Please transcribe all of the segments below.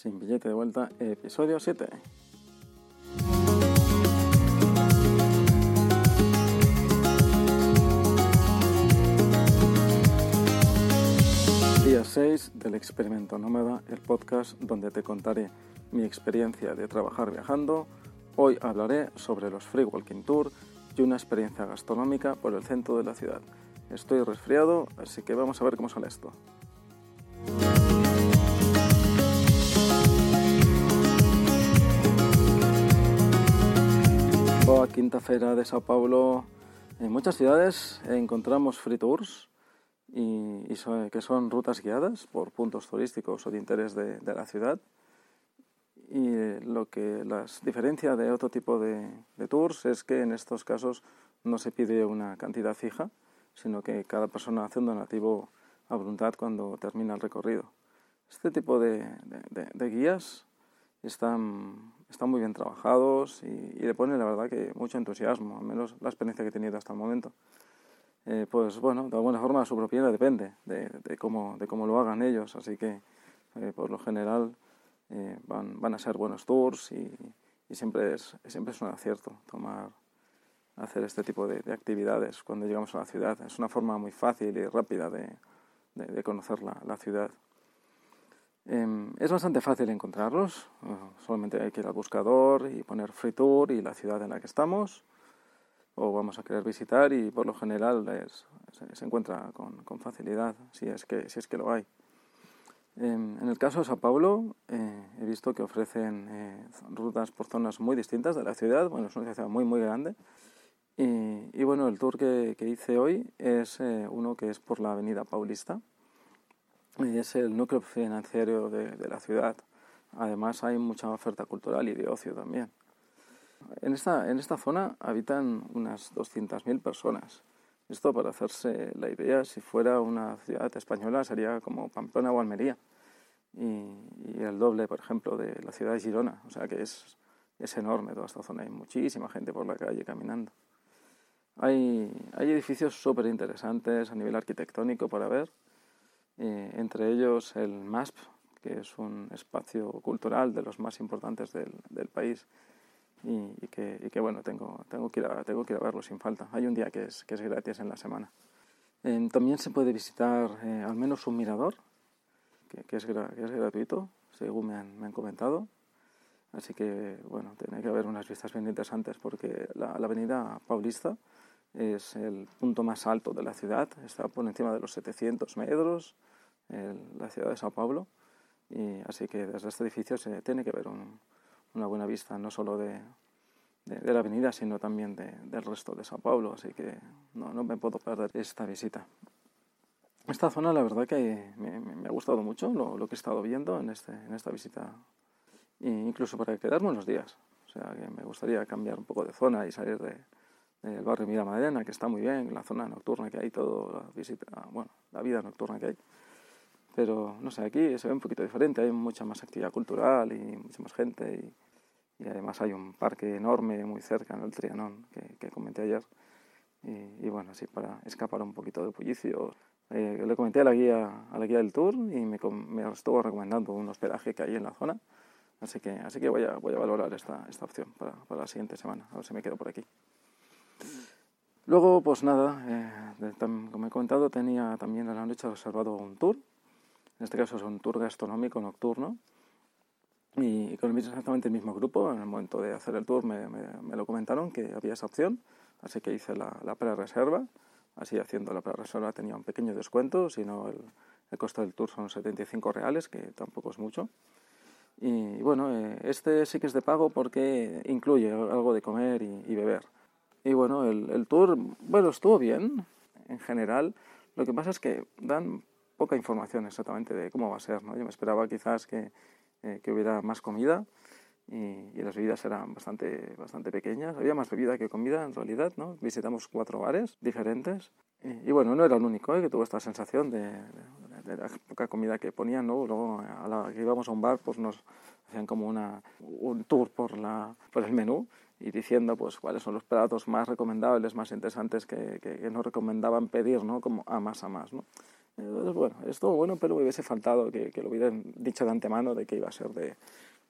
Sin billete de vuelta, episodio 7. Día 6 del experimento nómada, el podcast donde te contaré mi experiencia de trabajar viajando. Hoy hablaré sobre los Free Walking Tour y una experiencia gastronómica por el centro de la ciudad. Estoy resfriado, así que vamos a ver cómo sale esto. A Quinta Feira de Sao Paulo. En muchas ciudades encontramos free tours y, que son rutas guiadas por puntos turísticos o de interés de, la ciudad. Y eh, lo que las diferencia de otro tipo de, tours es que en estos casos no se pide una cantidad fija, sino que cada persona hace un donativo a voluntad cuando termina el recorrido. Este tipo de, guías están, están muy bien trabajados y, le ponen la verdad que mucho entusiasmo, al menos la experiencia que he tenido hasta el momento. Eh, pues bueno, de alguna forma su propiedad depende de, cómo, de cómo lo hagan ellos, así que eh, por lo general eh, van, van, a ser buenos tours y, siempre, es, siempre es un acierto tomar, hacer este tipo de, actividades cuando llegamos a la ciudad. Es una forma muy fácil y rápida de, de conocer la, la ciudad. Em, es bastante fácil encontrarlos, solamente hay que ir al buscador y poner Free Tour y la ciudad en la que estamos, o vamos a querer visitar y por lo general se, encuentra con, con, facilidad, si es que, si es que lo hay. Em, en el caso de Sao Paulo, eh, he visto que ofrecen eh, rutas por zonas muy distintas de la ciudad, bueno, es una ciudad muy, muy grande. Y, y bueno, el tour que, que hice hoy es eh, uno que es por la Avenida Paulista, es el núcleo financiero de, la ciudad. Además hay mucha oferta cultural y de ocio también. En esta, en esta zona habitan unas 200.000 personas. Esto para hacerse la idea, si fuera una ciudad española sería como Pamplona o Almería. Y, el doble, por ejemplo, de la ciudad de Girona. O sea que es, es enorme toda esta zona. Hay muchísima gente por la calle caminando. Hay, hay edificios súper interesantes a nivel arquitectónico para ver eh, entre ellos el MASP, que es un espacio cultural de los más importantes del, del país y, que, y, que, bueno, tengo, tengo, que ir a, tengo que ir a verlo sin falta. Hay un día que es, que es gratis en la semana. Eh, también se puede visitar eh, al menos un mirador, que, que, es, que es gratuito, según me han, me han, comentado. Así que, bueno, tiene que haber unas vistas bien interesantes porque la, la avenida Paulista es el punto más alto de la ciudad, está por encima de los 700 metros, la ciudad de Sao Paulo, y así que desde este edificio se tiene que ver una buena vista, no solo de, de, la avenida, sino también del resto de Sao Paulo, así que no, no, me puedo perder esta visita. Esta zona, la verdad que me, me ha gustado mucho lo, lo, que he estado viendo en, este, en esta visita, e incluso para quedarme unos días. O sea, que me gustaría cambiar un poco de zona y salir de, del barrio Miramadena, que está muy bien, la zona nocturna que hay, todo, la visita, bueno, la vida nocturna que hay. Pero, no sé, aquí se ve un poquito diferente, hay mucha más actividad cultural y mucha más gente y, y además hay un parque enorme muy cerca en el Trianón que, que comenté ayer. Y, y, bueno, así para escapar un poquito del bullicio. Eh, le comenté a la, guía, a la guía del tour y me, me estuvo recomendando un hospedaje que hay en la zona. Así que, así que voy, a, voy a valorar esta, esta opción para, para la siguiente semana, a ver si me quedo por aquí. Luego, pues nada, eh, como he comentado, tenía también en la noche reservado un tour. En este caso es un tour gastronómico nocturno. Y con exactamente el mismo grupo, en el momento de hacer el tour me, me, lo comentaron que había esa opción, así que hice la, la pre-reserva. Así haciendo la pre-reserva tenía un pequeño descuento, si no el, el, coste del tour son 75 reales, que tampoco es mucho. Y bueno, eh, este sí que es de pago porque incluye algo de comer y, y beber. Y bueno, el, el, tour, bueno, estuvo bien en general. Lo que pasa es que dan poca información exactamente de cómo va a ser. ¿no? Yo me esperaba quizás que, eh, que hubiera más comida y, y, las bebidas eran bastante, bastante pequeñas. Había más bebida que comida en realidad. ¿no? Visitamos cuatro bares diferentes. Y, y bueno, no era el único ¿eh? que tuvo esta sensación de, de, de, la poca comida que ponían. ¿no? Luego, a la que íbamos a un bar, pues nos hacían como una, un tour por, la, por el menú y diciendo pues cuáles son los platos más recomendables, más interesantes que, que, que nos recomendaban pedir, ¿no? Como a más a más, ¿no? Bueno, estuvo bueno, pero me hubiese faltado que, que, lo hubieran dicho de antemano de que iba a ser de,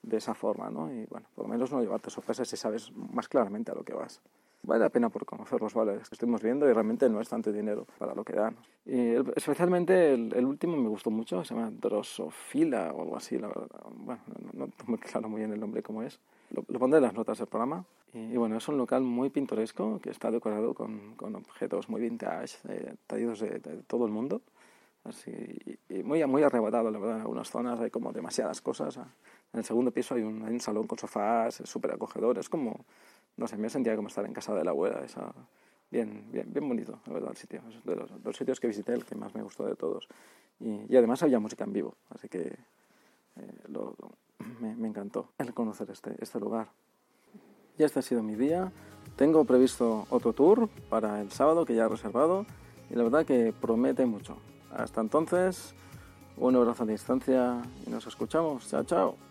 de esa forma, ¿no? Y bueno, por lo menos no llevarte sorpresas si sabes más claramente a lo que vas. Vale la pena por conocer los valores que estuvimos viendo y realmente no es tanto dinero para lo que dan. Y especialmente el, el, último me gustó mucho, se llama Drosofila o algo así, la verdad. Bueno, no, no tengo claro muy bien el nombre cómo es. Lo, lo, pondré en las notas del programa. Y, y, bueno, es un local muy pintoresco que está decorado con, con objetos muy vintage, eh, traídos de, de, todo el mundo. Así, y, muy, muy arrebatado, la verdad. En algunas zonas hay como demasiadas cosas. En el segundo piso hay un, hay un salón con sofás súper acogedor. Es como, no sé, me sentía como estar en casa de la abuela. Esa, bien, bien, bien bonito, la verdad, el sitio. Es de los, los, sitios que visité el que más me gustó de todos. Y, y además había música en vivo, así que eh, lo, me, me, encantó el conocer este, este lugar. Y este ha sido mi día. Tengo previsto otro tour para el sábado que ya he reservado y la verdad que promete mucho. Hasta entonces, un abrazo a distancia y nos escuchamos. Chao, chao.